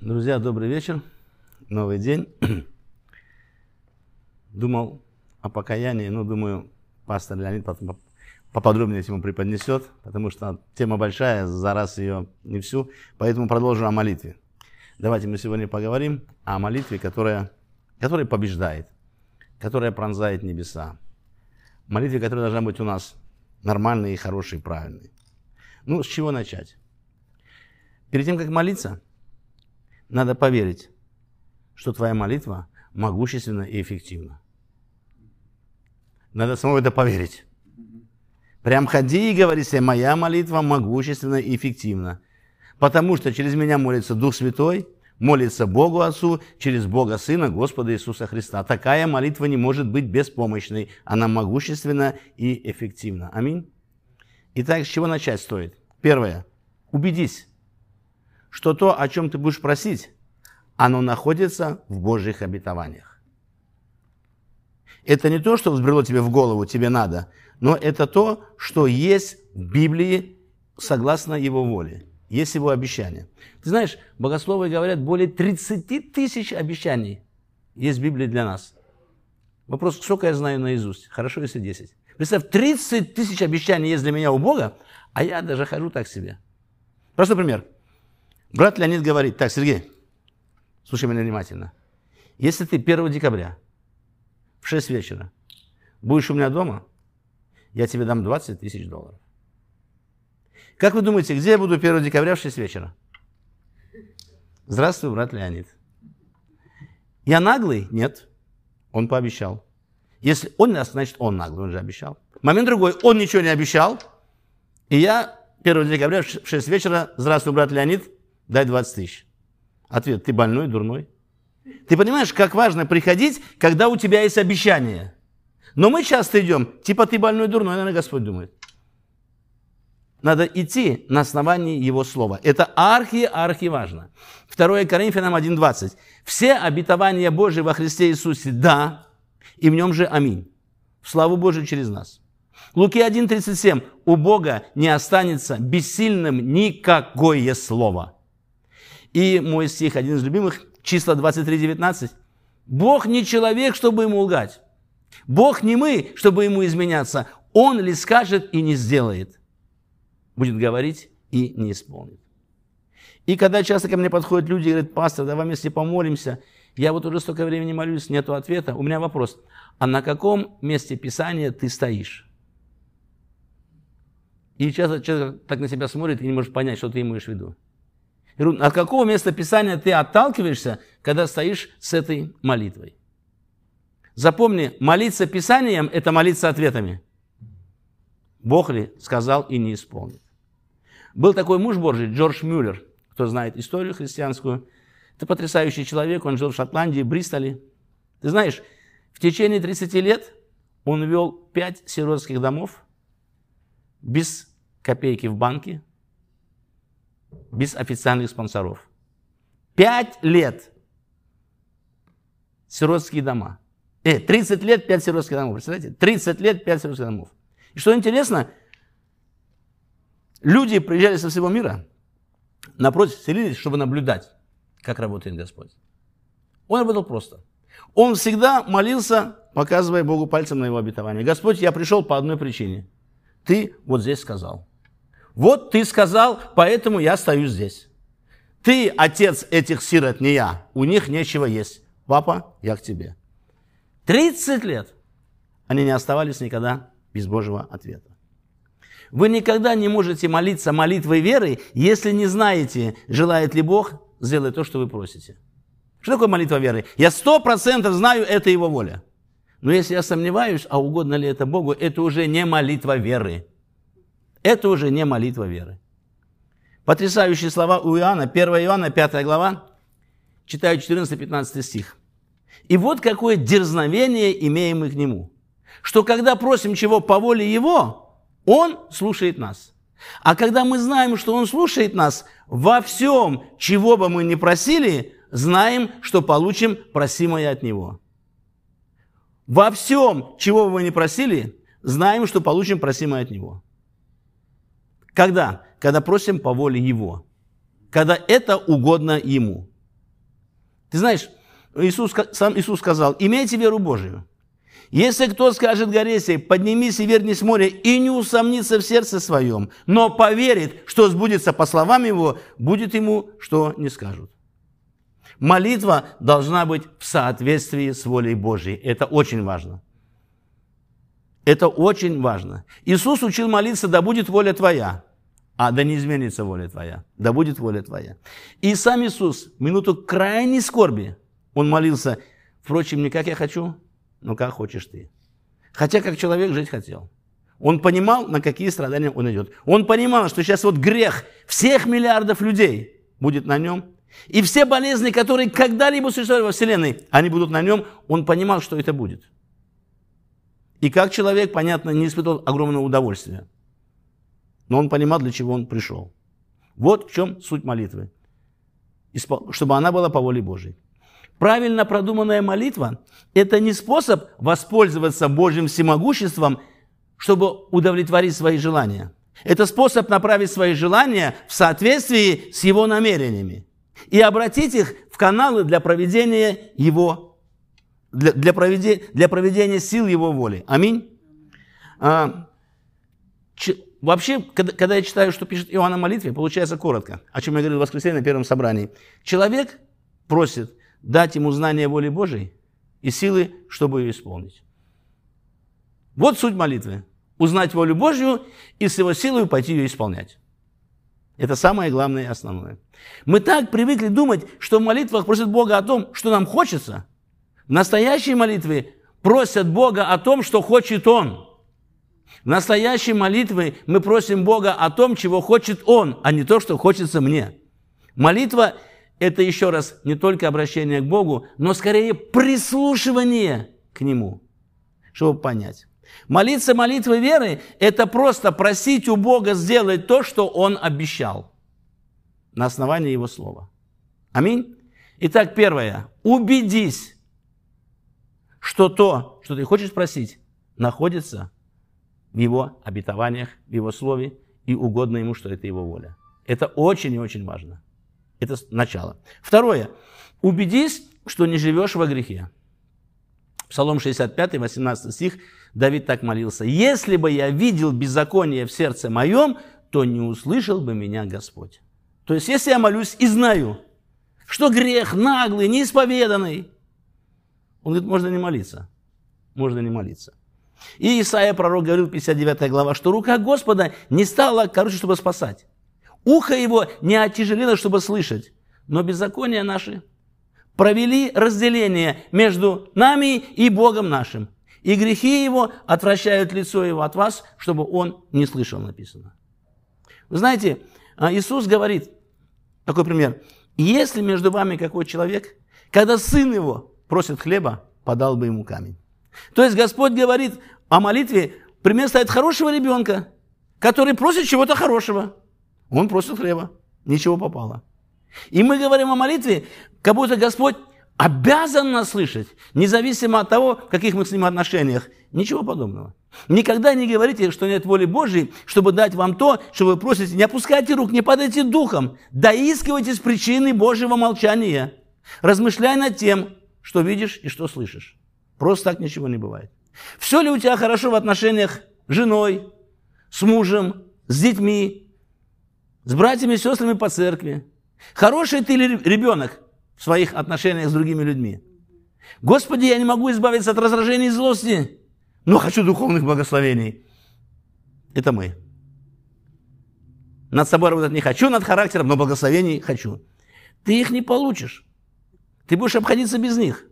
Друзья, добрый вечер. Новый день. Думал о покаянии, но думаю, пастор Леонид потом поподробнее этому преподнесет, потому что тема большая, за раз ее не всю, поэтому продолжу о молитве. Давайте мы сегодня поговорим о молитве, которая, которая побеждает, которая пронзает небеса. Молитве, которая должна быть у нас нормальной, хорошей, правильной. Ну, с чего начать? Перед тем, как молиться, надо поверить, что твоя молитва могущественна и эффективна. Надо самому это поверить. Прям ходи и говори себе, моя молитва могущественна и эффективна. Потому что через меня молится Дух Святой, молится Богу Отцу, через Бога Сына, Господа Иисуса Христа. Такая молитва не может быть беспомощной. Она могущественна и эффективна. Аминь. Итак, с чего начать стоит? Первое. Убедись, что то, о чем ты будешь просить, оно находится в Божьих обетованиях. Это не то, что взбрело тебе в голову, тебе надо, но это то, что есть в Библии согласно Его воле. Есть Его обещания. Ты знаешь, богословы говорят, более 30 тысяч обещаний есть в Библии для нас. Вопрос, сколько я знаю наизусть? Хорошо, если 10. Представь, 30 тысяч обещаний есть для меня у Бога, а я даже хожу так себе. Простой пример. Брат Леонид говорит, так, Сергей, слушай меня внимательно. Если ты 1 декабря в 6 вечера будешь у меня дома, я тебе дам 20 тысяч долларов. Как вы думаете, где я буду 1 декабря в 6 вечера? Здравствуй, брат Леонид. Я наглый? Нет. Он пообещал. Если он нас, значит он наглый, он же обещал. Момент другой, он ничего не обещал. И я 1 декабря в 6 вечера, здравствуй, брат Леонид, дай 20 тысяч. Ответ, ты больной, дурной. Ты понимаешь, как важно приходить, когда у тебя есть обещание. Но мы часто идем, типа ты больной, дурной, наверное, Господь думает. Надо идти на основании Его Слова. Это архи-архи важно. 2 Коринфянам 1.20. Все обетования Божьи во Христе Иисусе – да, и в нем же аминь. В славу Божию через нас. Луки 1.37. У Бога не останется бессильным никакое слово. И мой стих, один из любимых, числа 23.19. Бог не человек, чтобы ему лгать. Бог не мы, чтобы ему изменяться. Он ли скажет и не сделает. Будет говорить и не исполнит. И когда часто ко мне подходят люди и говорят, пастор, давай вместе помолимся, я вот уже столько времени молюсь, нету ответа. У меня вопрос, а на каком месте Писания ты стоишь? И часто человек так на себя смотрит и не может понять, что ты имеешь в виду. От какого места Писания ты отталкиваешься, когда стоишь с этой молитвой? Запомни, молиться Писанием – это молиться ответами. Бог ли сказал и не исполнит. Был такой муж Божий, Джордж Мюллер, кто знает историю христианскую. Это потрясающий человек, он жил в Шотландии, Бристоле. Ты знаешь, в течение 30 лет он вел 5 сиротских домов без копейки в банке, без официальных спонсоров. Пять лет сиротские дома. Э, 30 лет, 5 сиротских домов. Представляете? 30 лет, 5 сиротских домов. И что интересно, люди приезжали со всего мира, напротив, селились, чтобы наблюдать, как работает Господь. Он работал просто. Он всегда молился, показывая Богу пальцем на его обетование. Господь, я пришел по одной причине. Ты вот здесь сказал. Вот ты сказал, поэтому я стою здесь. Ты отец этих сирот, не я. У них нечего есть. Папа, я к тебе. 30 лет они не оставались никогда без Божьего ответа. Вы никогда не можете молиться молитвой веры, если не знаете, желает ли Бог сделать то, что вы просите. Что такое молитва веры? Я сто процентов знаю, это Его воля. Но если я сомневаюсь, а угодно ли это Богу, это уже не молитва веры. Это уже не молитва веры. Потрясающие слова у Иоанна, 1 Иоанна, 5 глава, читаю 14-15 стих. И вот какое дерзновение имеем мы к Нему, что когда просим чего по воле Его, Он слушает нас. А когда мы знаем, что Он слушает нас, во всем, чего бы мы ни просили, знаем, что получим просимое от Него. Во всем, чего бы мы ни просили, знаем, что получим просимое от Него. Когда? Когда просим по воле Его. Когда это угодно Ему. Ты знаешь, Иисус, сам Иисус сказал, имейте веру Божию. Если кто скажет горе сей, поднимись и вернись в море, и не усомнится в сердце своем, но поверит, что сбудется по словам его, будет ему, что не скажут. Молитва должна быть в соответствии с волей Божьей. Это очень важно. Это очень важно. Иисус учил молиться, да будет воля твоя. А да не изменится воля твоя, да будет воля твоя. И сам Иисус в минуту крайней скорби, Он молился, впрочем, не как я хочу, но как хочешь ты. Хотя как человек жить хотел. Он понимал, на какие страдания он идет. Он понимал, что сейчас вот грех всех миллиардов людей будет на нем. И все болезни, которые когда-либо существовали во Вселенной, они будут на нем. Он понимал, что это будет. И как человек, понятно, не испытывал огромного удовольствия. Но он понимал, для чего он пришел. Вот в чем суть молитвы. Чтобы она была по воле Божьей. Правильно продуманная молитва – это не способ воспользоваться Божьим всемогуществом, чтобы удовлетворить свои желания. Это способ направить свои желания в соответствии с Его намерениями и обратить их в каналы для проведения Его, для, для, проведения, для проведения сил Его воли. Аминь. А, вообще, когда, когда я читаю, что пишет Иоанн о молитве, получается коротко, о чем я говорил в воскресенье на первом собрании. Человек просит дать ему знание воли Божией и силы, чтобы ее исполнить. Вот суть молитвы. Узнать волю Божью и с его силой пойти ее исполнять. Это самое главное и основное. Мы так привыкли думать, что в молитвах просят Бога о том, что нам хочется. В настоящей молитве просят Бога о том, что хочет Он. В настоящей молитве мы просим Бога о том, чего хочет Он, а не то, что хочется мне. Молитва это еще раз не только обращение к Богу, но скорее прислушивание к Нему, чтобы понять. Молиться молитвой веры – это просто просить у Бога сделать то, что Он обещал на основании Его Слова. Аминь. Итак, первое. Убедись, что то, что ты хочешь просить, находится в Его обетованиях, в Его Слове, и угодно Ему, что это Его воля. Это очень и очень важно. Это начало. Второе. Убедись, что не живешь во грехе. Псалом 65, 18 стих, Давид так молился. «Если бы я видел беззаконие в сердце моем, то не услышал бы меня Господь». То есть, если я молюсь и знаю, что грех наглый, неисповеданный, он говорит, можно не молиться. Можно не молиться. И Исаия, пророк, говорил, 59 глава, что рука Господа не стала, короче, чтобы спасать. Ухо его не отяжелело, чтобы слышать, но беззакония наши провели разделение между нами и Богом нашим. И грехи его отвращают лицо его от вас, чтобы он не слышал, написано. Вы знаете, а, Иисус говорит, такой пример, если между вами какой человек, когда сын его просит хлеба, подал бы ему камень. То есть Господь говорит о молитве, пример ставит хорошего ребенка, который просит чего-то хорошего. Он просит хлеба. Ничего попало. И мы говорим о молитве, как будто Господь обязан нас слышать, независимо от того, в каких мы с Ним отношениях. Ничего подобного. Никогда не говорите, что нет воли Божьей, чтобы дать вам то, что вы просите. Не опускайте рук, не падайте духом. Доискивайтесь причины Божьего молчания. Размышляй над тем, что видишь и что слышишь. Просто так ничего не бывает. Все ли у тебя хорошо в отношениях с женой, с мужем, с детьми, с братьями и сестрами по церкви. Хороший ты ребенок в своих отношениях с другими людьми. Господи, я не могу избавиться от раздражения и злости, но хочу духовных благословений. Это мы. Над собой работать не хочу, над характером, но благословений хочу. Ты их не получишь. Ты будешь обходиться без них,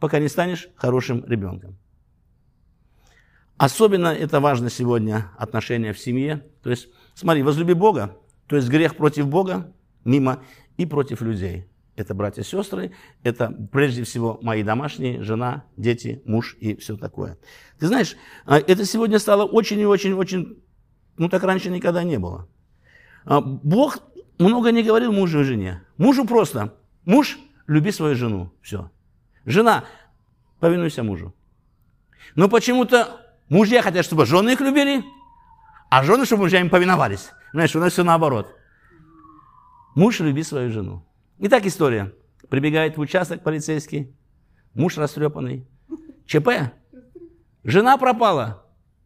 пока не станешь хорошим ребенком. Особенно это важно сегодня отношения в семье. То есть, смотри, возлюби Бога, то есть грех против Бога, мимо, и против людей. Это братья и сестры, это прежде всего мои домашние, жена, дети, муж и все такое. Ты знаешь, а, это сегодня стало очень и очень, очень, ну так раньше никогда не было. А, Бог много не говорил мужу и жене. Мужу просто, муж, люби свою жену, все. Жена, повинуйся мужу. Но почему-то мужья хотят, чтобы жены их любили, а жены, чтобы мужья им повиновались. Знаешь, у нас все наоборот. Муж люби свою жену. Итак, история. Прибегает в участок полицейский, муж растрепанный. ЧП. Жена пропала.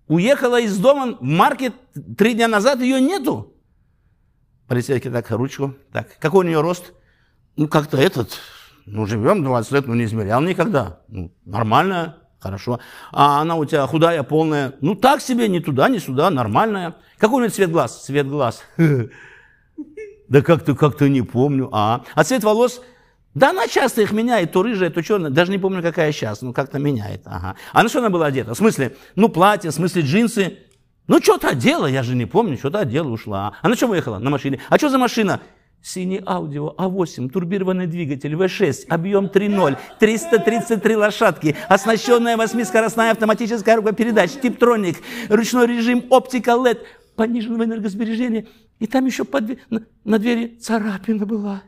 Уехала из дома в маркет три дня назад, ее нету. Полицейский так, ручку. Так, какой у нее рост? Ну, как-то этот, ну, живем 20 лет, ну, не измерял никогда. Ну, нормально, хорошо. А она у тебя худая, полная. Ну, так себе, ни туда, ни сюда, нормальная. Какой у нее цвет глаз? Цвет глаз. Да как-то, как-то не помню. А, а цвет волос? Да она часто их меняет, то рыжая, то черная. Даже не помню, какая сейчас, ну как-то меняет. Ага. А на что она была одета? В смысле, ну платье, в смысле джинсы. Ну что-то одела, я же не помню, что-то одела, ушла. А на чем уехала? На машине. А что за машина? Синий аудио А8, турбированный двигатель В6, объем 3.0, 333 лошадки, оснащенная восьмискоростная автоматическая коробка передач, типтроник, ручной режим, оптика LED, пониженного энергосбережения. И там еще под, на, на двери царапина была.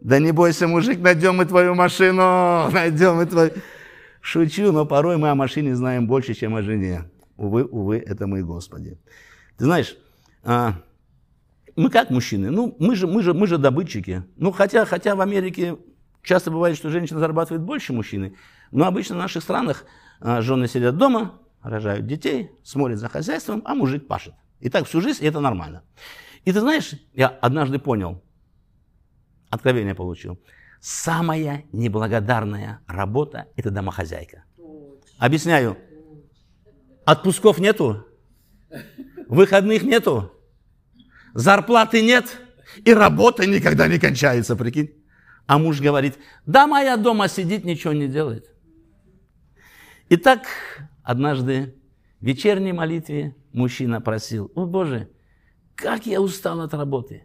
Да не бойся, мужик, найдем мы твою машину, найдем мы твою... Шучу, но порой мы о машине знаем больше, чем о жене. Увы, увы, это мы, Господи. Ты знаешь, а, мы как мужчины? Ну, мы же, мы же, мы же добытчики. Ну, хотя, хотя в Америке часто бывает, что женщина зарабатывает больше мужчины, но обычно в наших странах а, жены сидят дома, рожают детей, смотрят за хозяйством, а мужик пашет. И так всю жизнь, и это нормально. И ты знаешь, я однажды понял, откровение получил, самая неблагодарная работа – это домохозяйка. Объясняю. Отпусков нету, выходных нету, зарплаты нет, и работа никогда не кончается, прикинь. А муж говорит, да моя дома сидит, ничего не делает. Итак, однажды в вечерней молитве мужчина просил, о Боже, как я устал от работы,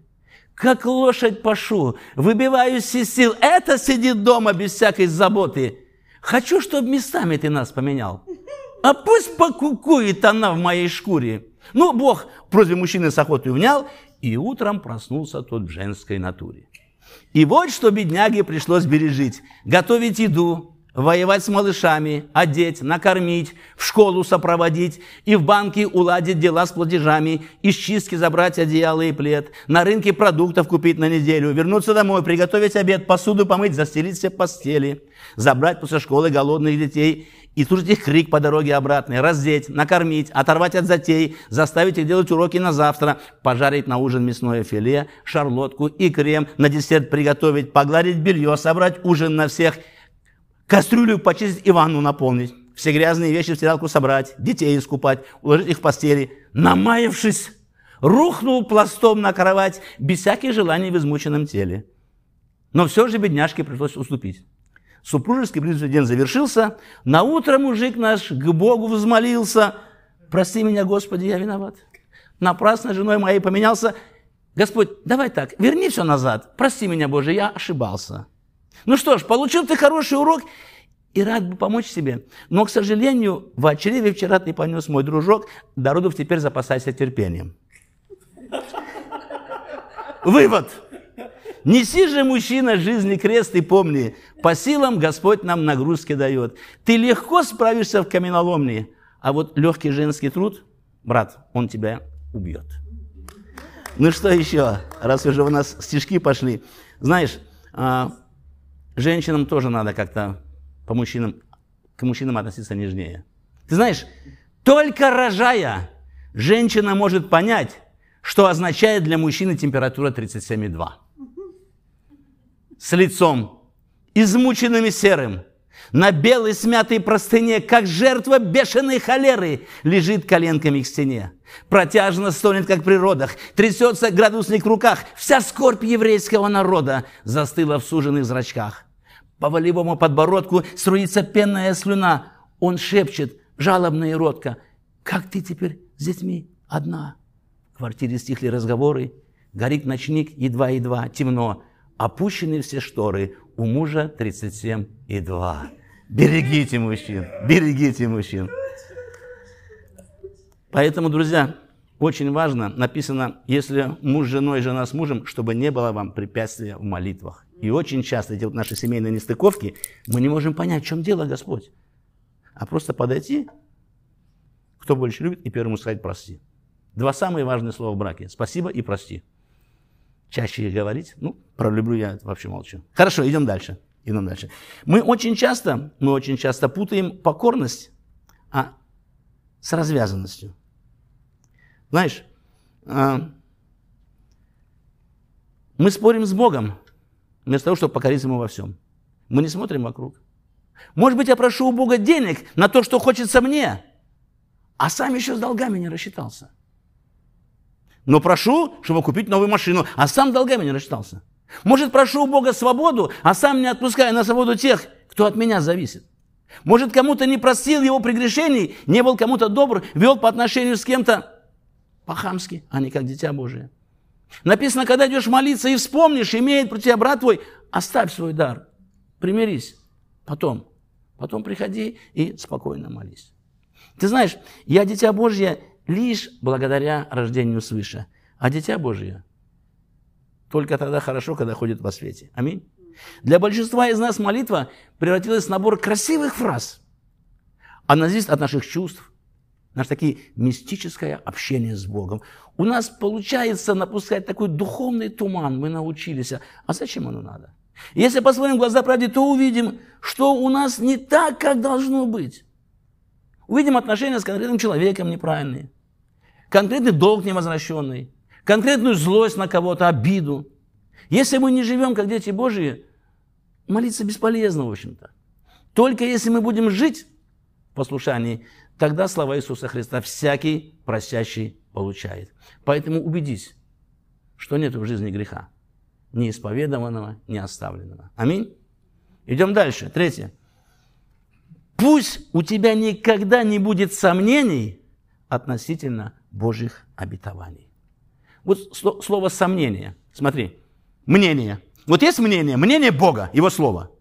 как лошадь пашу, выбиваюсь из сил, это сидит дома без всякой заботы. Хочу, чтобы местами ты нас поменял. А пусть покукует она в моей шкуре. Ну, Бог просьбе мужчины с охотой внял, и утром проснулся тот в женской натуре. И вот что бедняге пришлось бережить. Готовить еду, воевать с малышами, одеть, накормить, в школу сопроводить и в банке уладить дела с платежами, из чистки забрать одеяло и плед, на рынке продуктов купить на неделю, вернуться домой, приготовить обед, посуду помыть, застелить все постели, забрать после школы голодных детей и слушать их крик по дороге обратной, раздеть, накормить, оторвать от затей, заставить их делать уроки на завтра, пожарить на ужин мясное филе, шарлотку и крем, на десерт приготовить, погладить белье, собрать ужин на всех, кастрюлю почистить и ванну наполнить, все грязные вещи в стиралку собрать, детей искупать, уложить их в постели, намаявшись, рухнул пластом на кровать, без всяких желаний в измученном теле. Но все же бедняжке пришлось уступить. Супружеский день завершился. На утро мужик наш к Богу взмолился. Прости меня, Господи, я виноват. Напрасно женой моей поменялся. Господь, давай так, верни все назад. Прости меня, Боже, я ошибался. Ну что ж, получил ты хороший урок и рад бы помочь себе. Но, к сожалению, в очреве вчера ты понес мой дружок, до родов теперь запасайся терпением. Вывод. Неси же, мужчина, жизни крест и помни, по силам Господь нам нагрузки дает. Ты легко справишься в каменоломне, а вот легкий женский труд, брат, он тебя убьет. Ну что еще, раз уже у нас стишки пошли. Знаешь, а, женщинам тоже надо как-то по мужчинам, к мужчинам относиться нежнее. Ты знаешь, только рожая, женщина может понять, что означает для мужчины температура 37,2 с лицом, измученным и серым, на белой смятой простыне, как жертва бешеной холеры, лежит коленками к стене. Протяжно стонет, как при родах, трясется градусник в руках. Вся скорбь еврейского народа застыла в суженных зрачках. По волевому подбородку струится пенная слюна. Он шепчет, жалобно и ротко, «Как ты теперь с детьми одна?» В квартире стихли разговоры, горит ночник едва-едва, темно опущены все шторы, у мужа 37 и 2. Берегите мужчин, берегите мужчин. Поэтому, друзья, очень важно, написано, если муж с женой, жена с мужем, чтобы не было вам препятствия в молитвах. И очень часто эти вот наши семейные нестыковки, мы не можем понять, в чем дело, Господь. А просто подойти, кто больше любит, и первому сказать «прости». Два самые важные слова в браке – спасибо и прости чаще говорить. Ну, про люблю я вообще молчу. Хорошо, идем дальше. Идем дальше. Мы очень часто, мы очень часто путаем покорность а, с развязанностью. Знаешь, а, мы спорим с Богом, вместо того, чтобы покориться Ему во всем. Мы не смотрим вокруг. Может быть, я прошу у Бога денег на то, что хочется мне, а сам еще с долгами не рассчитался. Но прошу, чтобы купить новую машину, а сам долгами не рассчитался. Может, прошу у Бога свободу, а сам не отпускаю на свободу тех, кто от меня зависит. Может, кому-то не простил его прегрешений, не был кому-то добр, вел по отношению с кем-то по-хамски, а не как дитя Божие. Написано, когда идешь молиться и вспомнишь, имеет про тебя брат твой, оставь свой дар, примирись. Потом, потом приходи и спокойно молись. Ты знаешь, я дитя Божье лишь благодаря рождению свыше, а дитя Божье только тогда хорошо, когда ходит во свете. Аминь. Для большинства из нас молитва превратилась в набор красивых фраз. Она зависит от наших чувств, наше такие мистическое общение с Богом. У нас получается напускать такой духовный туман, мы научились. А зачем оно надо? Если посмотрим в глаза правде, то увидим, что у нас не так, как должно быть. Увидим отношения с конкретным человеком неправильные, конкретный долг невозвращенный, конкретную злость на кого-то, обиду. Если мы не живем как дети Божьи, молиться бесполезно, в общем-то. Только если мы будем жить в послушании, тогда слова Иисуса Христа всякий просящий получает. Поэтому убедись, что нет в жизни греха, ни исповедованного, ни оставленного. Аминь. Идем дальше. Третье. Пусть у тебя никогда не будет сомнений относительно Божьих обетований. Вот слово «сомнение». Смотри, мнение. Вот есть мнение, мнение Бога, Его Слово.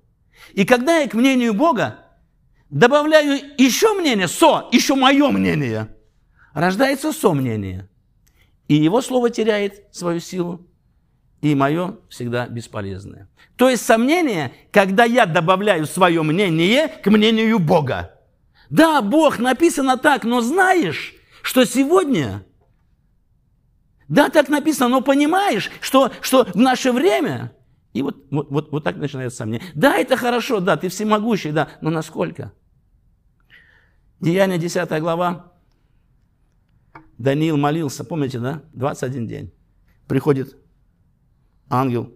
И когда я к мнению Бога добавляю еще мнение, со, еще мое мнение, рождается сомнение. И Его Слово теряет свою силу, и мое всегда бесполезное. То есть сомнение, когда я добавляю свое мнение к мнению Бога. Да, Бог написано так, но знаешь, что сегодня да, так написано, но понимаешь, что, что в наше время... И вот, вот, вот, вот так начинается сомнение. Да, это хорошо, да, ты всемогущий, да, но насколько? Деяние 10 глава. Даниил молился, помните, да? 21 день. Приходит ангел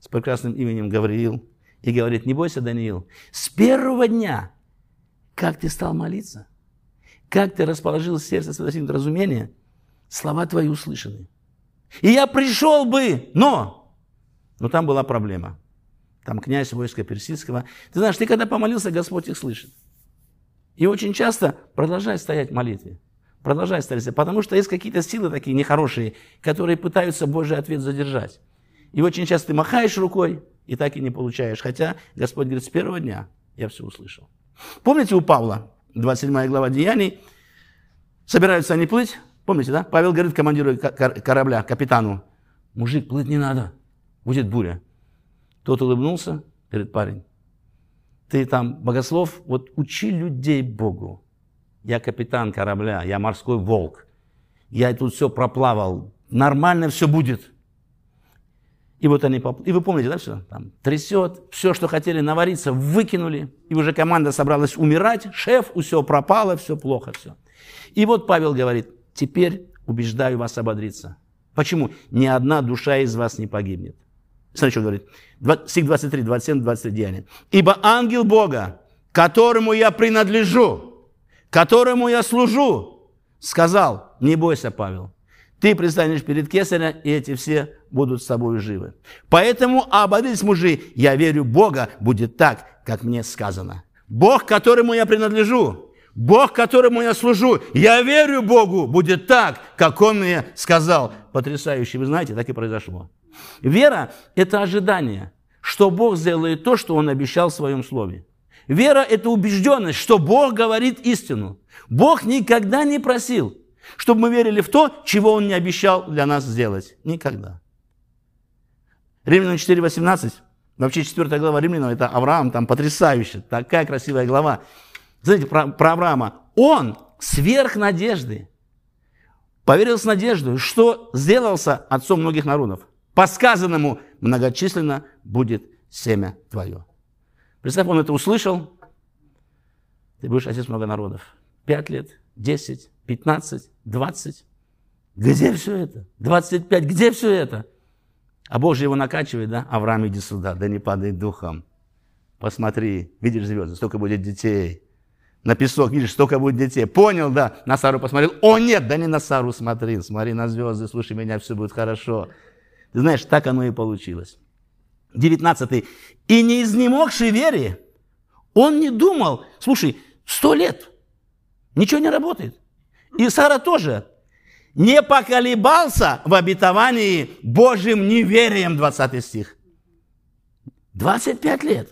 с прекрасным именем Гавриил и говорит, не бойся, Даниил, с первого дня, как ты стал молиться, как ты расположил сердце свое разумение – слова твои услышаны. И я пришел бы, но... Но там была проблема. Там князь войска персидского. Ты знаешь, ты когда помолился, Господь их слышит. И очень часто продолжай стоять в молитве. Продолжай стоять, потому что есть какие-то силы такие нехорошие, которые пытаются Божий ответ задержать. И очень часто ты махаешь рукой, и так и не получаешь. Хотя Господь говорит, с первого дня я все услышал. Помните у Павла, 27 глава Деяний, собираются они плыть, Помните, да? Павел говорит командиру корабля, капитану, мужик, плыть не надо, будет буря. Тот улыбнулся, говорит, парень, ты там богослов, вот учи людей Богу. Я капитан корабля, я морской волк. Я тут все проплавал, нормально все будет. И вот они, и вы помните, да, все? Там трясет, все, что хотели навариться, выкинули. И уже команда собралась умирать, шеф, все пропало, все плохо, все. И вот Павел говорит, Теперь убеждаю вас ободриться. Почему? Ни одна душа из вас не погибнет. Смотри, что говорит. Стих 23, 27, 23 деяния. «Ибо ангел Бога, которому я принадлежу, которому я служу, сказал, не бойся, Павел, ты предстанешь перед Кесаря, и эти все будут с тобой живы. Поэтому ободрись, мужи, я верю, Бога будет так, как мне сказано. Бог, которому я принадлежу, Бог, которому я служу, я верю Богу, будет так, как Он мне сказал. Потрясающе, вы знаете, так и произошло. Вера – это ожидание, что Бог сделает то, что Он обещал в Своем Слове. Вера – это убежденность, что Бог говорит истину. Бог никогда не просил, чтобы мы верили в то, чего Он не обещал для нас сделать. Никогда. Римлянам 4.18, вообще 4 глава Римлянам, это Авраам, там потрясающе, такая красивая глава. Знаете, про, про Авраама. Он сверх надежды поверил с надеждой, что сделался отцом многих народов. По сказанному многочисленно будет семя твое. Представь, он это услышал. Ты будешь отец много народов. Пять лет, десять, пятнадцать, двадцать. Где все это? Двадцать пять, где все это? А Бог же его накачивает, да? Авраам, иди сюда, да не падай духом. Посмотри, видишь звезды, столько будет детей. На песок, видишь, столько будет детей. Понял, да? На Сару посмотрел. О, нет, да не на Сару смотри. Смотри на звезды, слушай меня, все будет хорошо. Ты знаешь, так оно и получилось. 19. И не изнемогший вере, он не думал, слушай, сто лет, ничего не работает. И Сара тоже не поколебался в обетовании Божьим неверием, 20 стих. 25 лет.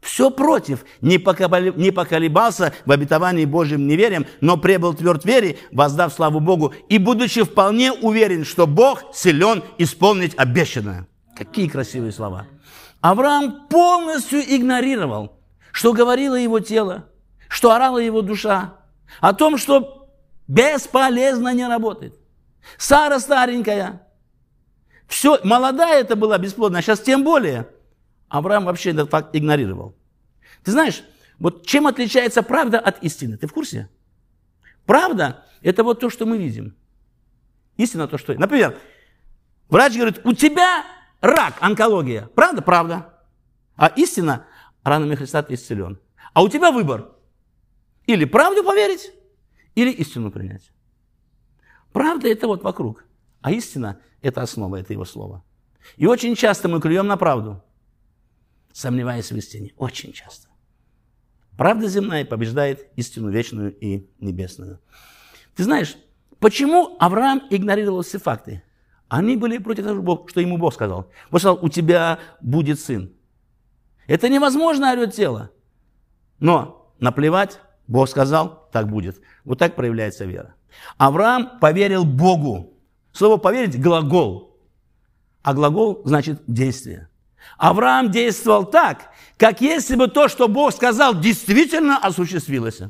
Все против, не поколебался в обетовании Божьим неверием, но пребыл тверд вере, воздав славу Богу, и будучи вполне уверен, что Бог силен исполнить обещанное. Какие красивые слова. Авраам полностью игнорировал, что говорило его тело, что орала его душа, о том, что бесполезно не работает. Сара старенькая, все, молодая это была бесплодная, а сейчас тем более – Авраам вообще этот факт игнорировал. Ты знаешь, вот чем отличается правда от истины? Ты в курсе? Правда – это вот то, что мы видим. Истина – то, что... Например, врач говорит, у тебя рак, онкология. Правда? Правда. А истина – ранами Христа ты исцелен. А у тебя выбор. Или правду поверить, или истину принять. Правда – это вот вокруг. А истина – это основа, это его слова. И очень часто мы клюем на правду – сомневаясь в истине. Очень часто. Правда земная побеждает истину вечную и небесную. Ты знаешь, почему Авраам игнорировал все факты? Они были против того, что ему Бог сказал. Бог сказал, у тебя будет сын. Это невозможно, орет тело. Но наплевать, Бог сказал, так будет. Вот так проявляется вера. Авраам поверил Богу. Слово «поверить» – глагол. А глагол значит действие. Авраам действовал так, как если бы то, что Бог сказал, действительно осуществилось.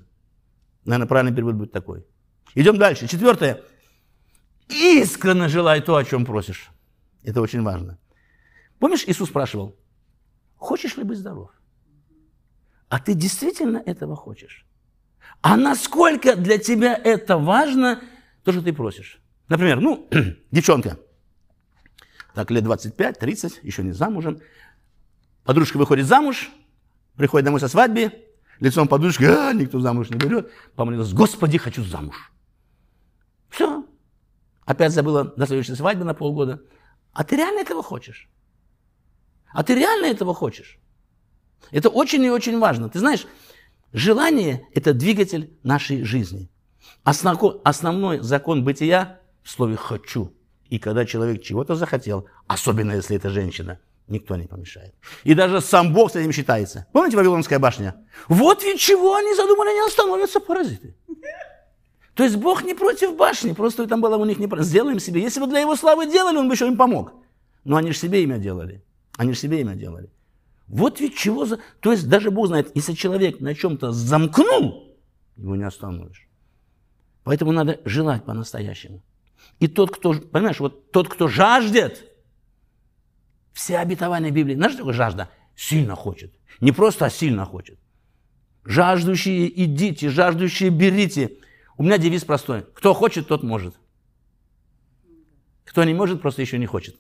Наверное, правильный перевод будет такой. Идем дальше. Четвертое. Искренне желай то, о чем просишь. Это очень важно. Помнишь, Иисус спрашивал, хочешь ли быть здоров? А ты действительно этого хочешь? А насколько для тебя это важно, то, что ты просишь? Например, ну, девчонка – так лет 25-30, еще не замужем. Подружка выходит замуж, приходит домой со свадьбы, лицом подружки, а, никто замуж не берет. Помолилась, Господи, хочу замуж. Все. Опять забыла до следующей свадьбы на полгода. А ты реально этого хочешь? А ты реально этого хочешь? Это очень и очень важно. Ты знаешь, желание – это двигатель нашей жизни. Основной закон бытия в слове «хочу». И когда человек чего-то захотел, особенно если это женщина, никто не помешает. И даже сам Бог с этим считается. Помните Вавилонская башня? Вот ведь чего они задумали, они остановятся паразиты. То есть Бог не против башни, просто там было у них не... Сделаем себе. Если бы для его славы делали, он бы еще им помог. Но они же себе имя делали. Они же себе имя делали. Вот ведь чего за... То есть даже Бог знает, если человек на чем-то замкнул, его не остановишь. Поэтому надо желать по-настоящему. И тот, кто, понимаешь, вот тот, кто жаждет, все обетования Библии, знаешь, что такое жажда? Сильно хочет. Не просто, а сильно хочет. Жаждущие идите, жаждущие берите. У меня девиз простой. Кто хочет, тот может. Кто не может, просто еще не хочет.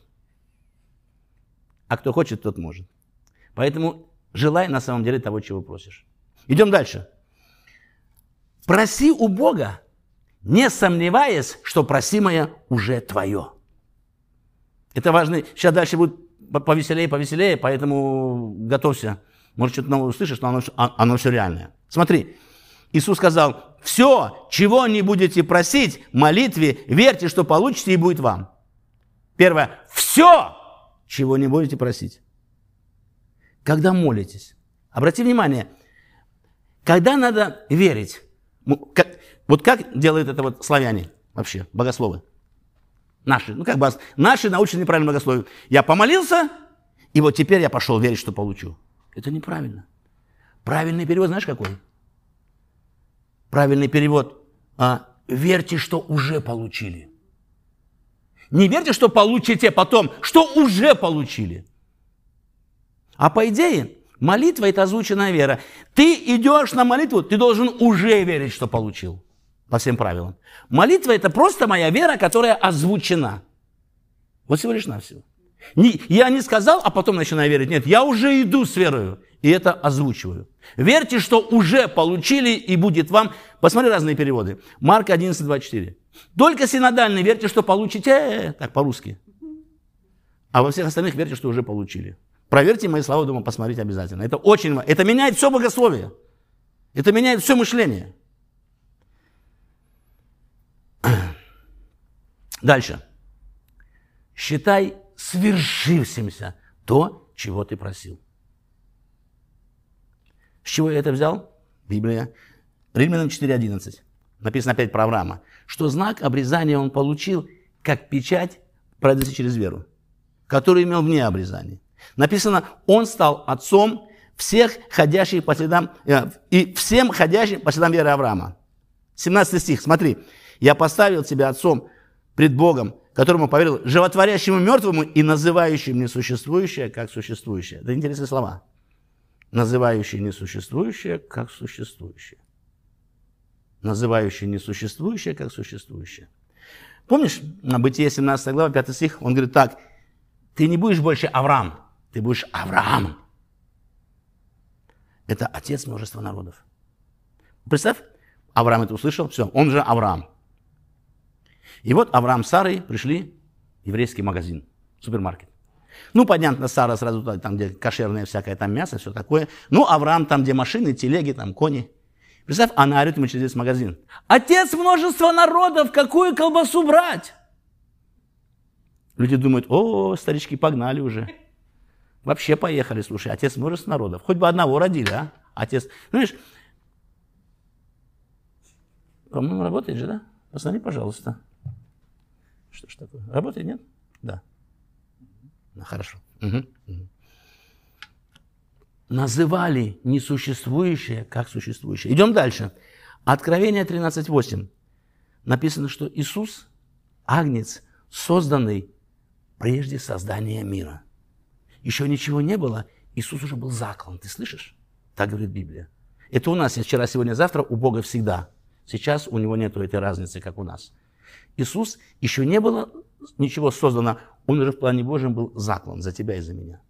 А кто хочет, тот может. Поэтому желай на самом деле того, чего просишь. Идем дальше. Проси у Бога не сомневаясь, что просимое уже твое. Это важно. Сейчас дальше будет повеселее, повеселее, поэтому готовься. Может, что-то новое услышишь, но оно, а, оно все реальное. Смотри, Иисус сказал, все, чего не будете просить, молитве, верьте, что получите и будет вам. Первое, все, чего не будете просить. Когда молитесь, обрати внимание, когда надо верить, вот как делают это вот славяне вообще, богословы? Наши, ну как бы, наши научные неправильно богословие. Я помолился, и вот теперь я пошел верить, что получу. Это неправильно. Правильный перевод знаешь какой? Правильный перевод. А, верьте, что уже получили. Не верьте, что получите потом, что уже получили. А по идее, Молитва – это озвученная вера. Ты идешь на молитву, ты должен уже верить, что получил. По всем правилам. Молитва – это просто моя вера, которая озвучена. Вот всего лишь навсего. Не, я не сказал, а потом начинаю верить. Нет, я уже иду с верою. И это озвучиваю. Верьте, что уже получили и будет вам. Посмотри разные переводы. Марк 11, 24. Только синодальный верьте, что получите. Так, по-русски. А во всех остальных верьте, что уже получили. Проверьте мои слова дома, посмотрите обязательно. Это очень. Это меняет все богословие. Это меняет все мышление. Дальше. Считай свершившимся то, чего ты просил. С чего я это взял? Библия. Римлянам 4.11. Написано опять про Авраама. Что знак обрезания он получил, как печать, пройдется через веру, который имел вне обрезания. Написано, он стал отцом всех ходящих по следам, э, и всем ходящим по следам веры Авраама. 17 стих, смотри. «Я поставил тебя отцом пред Богом, которому поверил, животворящему мертвому и называющему несуществующее как существующее». Это интересные слова. Называющий несуществующее как существующее. Называющий несуществующее как существующее. Помнишь, на Бытие 17 глава, 5 стих, он говорит так, ты не будешь больше Авраам, ты будешь Авраамом. Это отец множества народов. Представь, Авраам это услышал, все, он же Авраам. И вот Авраам с Сарой пришли в еврейский магазин, супермаркет. Ну, понятно, Сара сразу там, где кошерное всякое там мясо, все такое. Ну, Авраам там, где машины, телеги, там кони. Представь, она орет ему через магазин. Отец множества народов, какую колбасу брать? Люди думают, о, старички погнали уже. Вообще поехали, слушай, отец множества народов. Хоть бы одного родили, а? Отец, знаешь, по-моему, работает же, да? Посмотри, пожалуйста. Что ж такое? Работает, нет? Да. Ну, хорошо. Угу. Угу. Называли несуществующее как существующее. Идем дальше. Откровение 13.8. Написано, что Иисус – агнец, созданный прежде создания мира. Еще ничего не было, Иисус уже был заклан. Ты слышишь? Так говорит Библия. Это у нас вчера, сегодня, завтра, у Бога всегда. Сейчас у него нет этой разницы, как у нас. Иисус еще не было ничего создано, он уже в плане Божьем был заклан за тебя и за меня.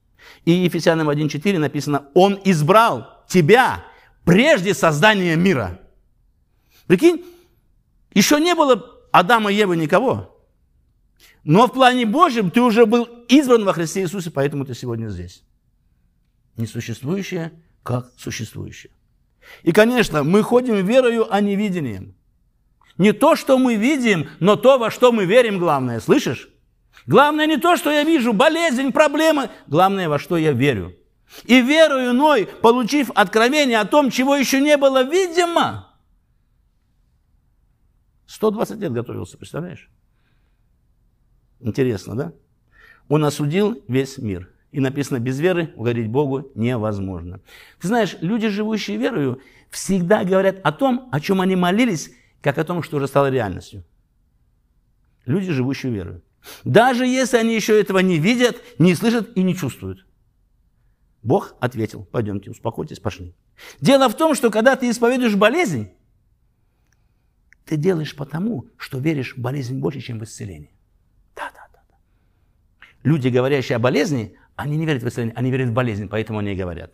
И Ефесянам 1.4 написано, Он избрал тебя прежде создания мира. Прикинь, еще не было Адама и Евы никого. Но в плане Божьем ты уже был избран во Христе Иисусе, поэтому ты сегодня здесь. Несуществующее, как существующее. И, конечно, мы ходим верою, а не видением. Не то, что мы видим, но то, во что мы верим, главное. Слышишь? Главное не то, что я вижу, болезнь, проблемы. Главное, во что я верю. И верою иной, получив откровение о том, чего еще не было видимо, 120 лет готовился, представляешь? Интересно, да? Он осудил весь мир. И написано, без веры угодить Богу невозможно. Ты знаешь, люди, живущие верою, всегда говорят о том, о чем они молились, как о том, что уже стало реальностью. Люди, живущие верою. Даже если они еще этого не видят, не слышат и не чувствуют. Бог ответил, пойдемте, успокойтесь, пошли. Дело в том, что когда ты исповедуешь болезнь, ты делаешь потому, что веришь в болезнь больше, чем в исцеление. Люди, говорящие о болезни, они не верят в исцеление, они верят в болезнь, поэтому они и говорят.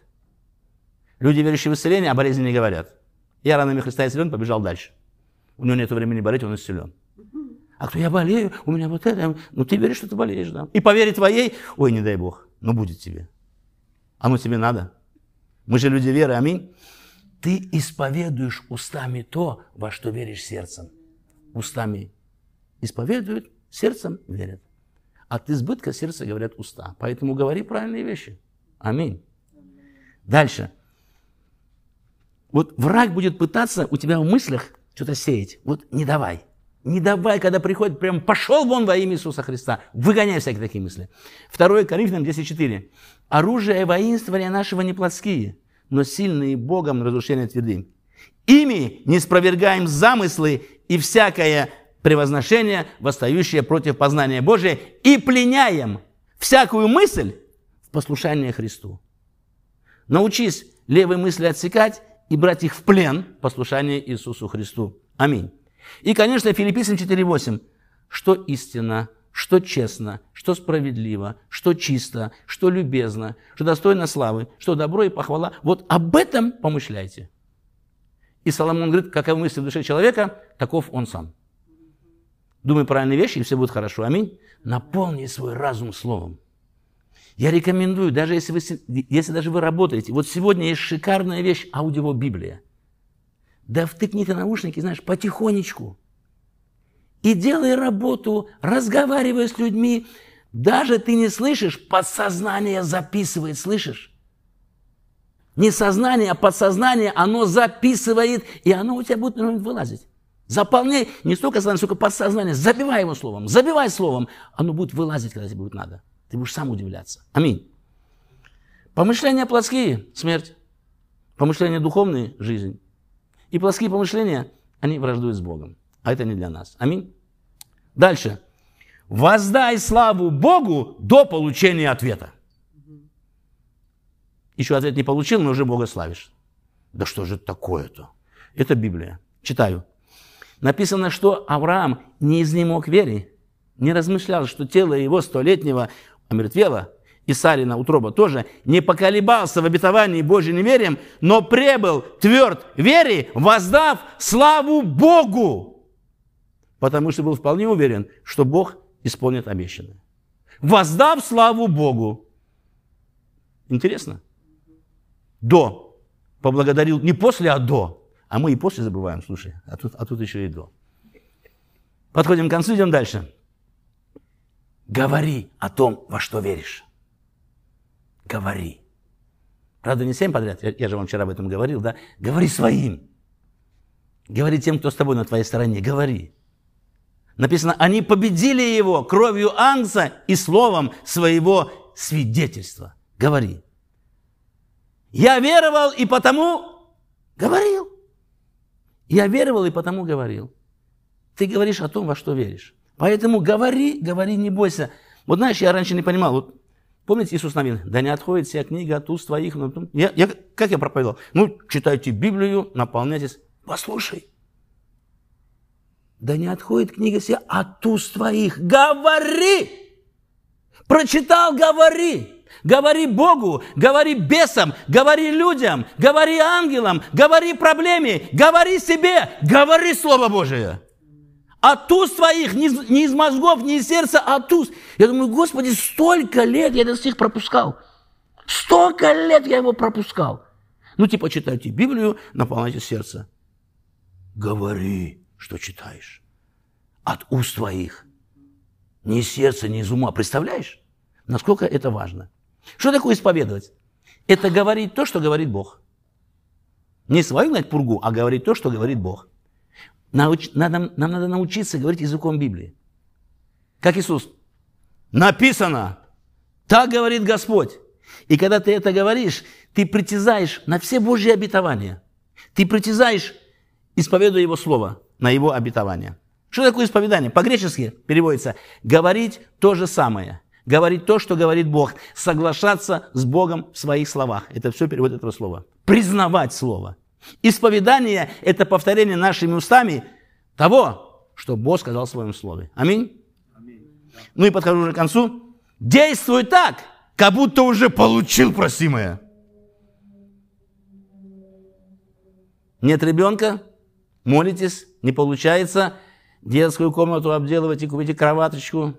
Люди, верящие в исцеление, о болезни не говорят. Я ранами Христа исцелен, побежал дальше. У него нет времени болеть, он исцелен. А кто я болею, у меня вот это. Ну, ты веришь, что ты болеешь, да? И по вере твоей, ой, не дай Бог, но будет тебе. А ну тебе надо. Мы же люди веры, аминь. Ты исповедуешь устами то, во что веришь сердцем. Устами исповедуют, сердцем верят. От избытка сердца говорят уста. Поэтому говори правильные вещи. Аминь. Дальше. Вот враг будет пытаться у тебя в мыслях что-то сеять. Вот не давай. Не давай, когда приходит, прям пошел вон во имя Иисуса Христа. Выгоняй всякие такие мысли. 2 Коринфянам 10.4. Оружие воинствования нашего не плотские, но сильные Богом на разрушение твердынь. Ими не спровергаем замыслы и всякое превозношение, восстающее против познания Божия, и пленяем всякую мысль в послушание Христу. Научись левые мысли отсекать и брать их в плен, послушание Иисусу Христу. Аминь. И, конечно, Филиппийцам 4.8. Что истина, что честно, что справедливо, что чисто, что любезно, что достойно славы, что добро и похвала. Вот об этом помышляйте. И Соломон говорит, каковы мысли в душе человека, таков он сам. Думай правильные вещи, и все будет хорошо. Аминь. Наполни свой разум словом. Я рекомендую, даже если, вы, если даже вы работаете, вот сегодня есть шикарная вещь, аудио-библия. Да втыкни ты наушники, знаешь, потихонечку. И делай работу, разговаривай с людьми. Даже ты не слышишь, подсознание записывает, слышишь? Не сознание, а подсознание, оно записывает, и оно у тебя будет вылазить. Заполняй не столько сознание, сколько подсознание. Забивай его словом, забивай словом. Оно будет вылазить, когда тебе будет надо. Ты будешь сам удивляться. Аминь. Помышления плотские – смерть. Помышления духовные – жизнь. И плотские помышления, они враждуют с Богом. А это не для нас. Аминь. Дальше. Воздай славу Богу до получения ответа. Еще ответ не получил, но уже Бога славишь. Да что же такое-то? Это Библия. Читаю. Написано, что Авраам не изнемог вере, не размышлял, что тело его столетнего омертвела, и Сарина утроба тоже, не поколебался в обетовании Божьим неверием, но пребыл тверд вере, воздав славу Богу, потому что был вполне уверен, что Бог исполнит обещанное. Воздав славу Богу. Интересно? До. Поблагодарил не после, а до. А мы и после забываем, слушай, а тут, а тут еще и до. Подходим к концу, идем дальше. Говори о том, во что веришь. Говори. Правда, не всем подряд, я, я же вам вчера об этом говорил, да? Говори своим. Говори тем, кто с тобой на твоей стороне. Говори. Написано, они победили его кровью ангса и словом своего свидетельства. Говори. Я веровал и потому говорил. Я веровал и потому говорил. Ты говоришь о том, во что веришь. Поэтому говори, говори, не бойся. Вот знаешь, я раньше не понимал, вот помните Иисус Навин? Да не отходит вся книга от уст твоих. Но... Я, я, как я проповедовал? Ну, читайте Библию, наполняйтесь. Послушай. Да не отходит книга вся от уст твоих. Говори! Прочитал, говори! Говори Богу, говори бесам, говори людям, говори ангелам, говори проблеме, говори себе, говори Слово Божие. От уст твоих, не из, не из мозгов, не из сердца, а от уст. Я думаю, Господи, столько лет я этот стих пропускал. Столько лет я его пропускал. Ну, типа, читайте Библию, наполняйте сердце. Говори, что читаешь. От уст твоих. Не из сердца, не из ума. Представляешь, насколько это важно? Что такое исповедовать? Это говорить то, что говорит Бог. Не свою гнать пургу, а говорить то, что говорит Бог. Науч, надо, нам надо научиться говорить языком Библии. Как Иисус. Написано. Так говорит Господь. И когда ты это говоришь, ты притязаешь на все Божьи обетования. Ты притязаешь, исповедуя Его Слово, на Его обетование. Что такое исповедание? По-гречески переводится «говорить то же самое» говорить то, что говорит Бог, соглашаться с Богом в своих словах. Это все перевод этого слова. Признавать слово. Исповедание – это повторение нашими устами того, что Бог сказал в своем слове. Аминь? Аминь. Ну и подхожу уже к концу. Действуй так, как будто уже получил просимое. Нет ребенка, молитесь, не получается, детскую комнату обделывайте, купите кроваточку,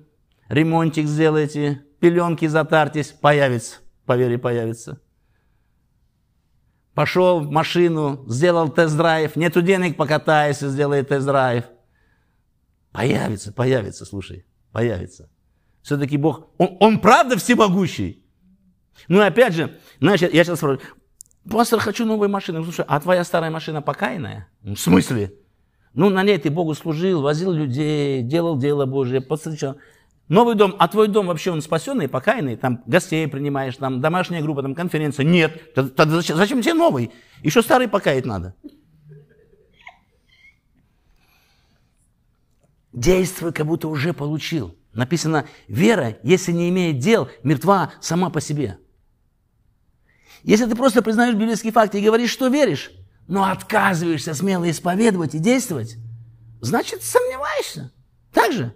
ремонтик сделайте, пеленки затарьтесь, появится, поверь, появится. Пошел в машину, сделал тест-драйв, нету денег, покатайся, сделай тест-драйв. Появится, появится, слушай, появится. Все-таки Бог, он, он правда всемогущий. Ну и опять же, знаешь, я сейчас спрашиваю, пастор, хочу новую машину. Слушай, а твоя старая машина покаянная? В смысле? Ну, на ней ты Богу служил, возил людей, делал дело Божие, подстречал. Новый дом, а твой дом вообще он спасенный, покаянный, там гостей принимаешь, там домашняя группа, там конференция. Нет, тогда зачем, зачем тебе новый? Еще старый покаять надо. Действуй, как будто уже получил. Написано, вера, если не имеет дел, мертва сама по себе. Если ты просто признаешь библейские факты и говоришь, что веришь, но отказываешься смело исповедовать и действовать, значит, сомневаешься. Так же?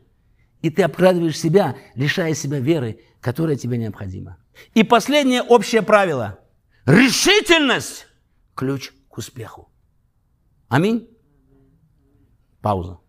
И ты обкрадываешь себя, лишая себя веры, которая тебе необходима. И последнее общее правило. Решительность – ключ к успеху. Аминь. Пауза.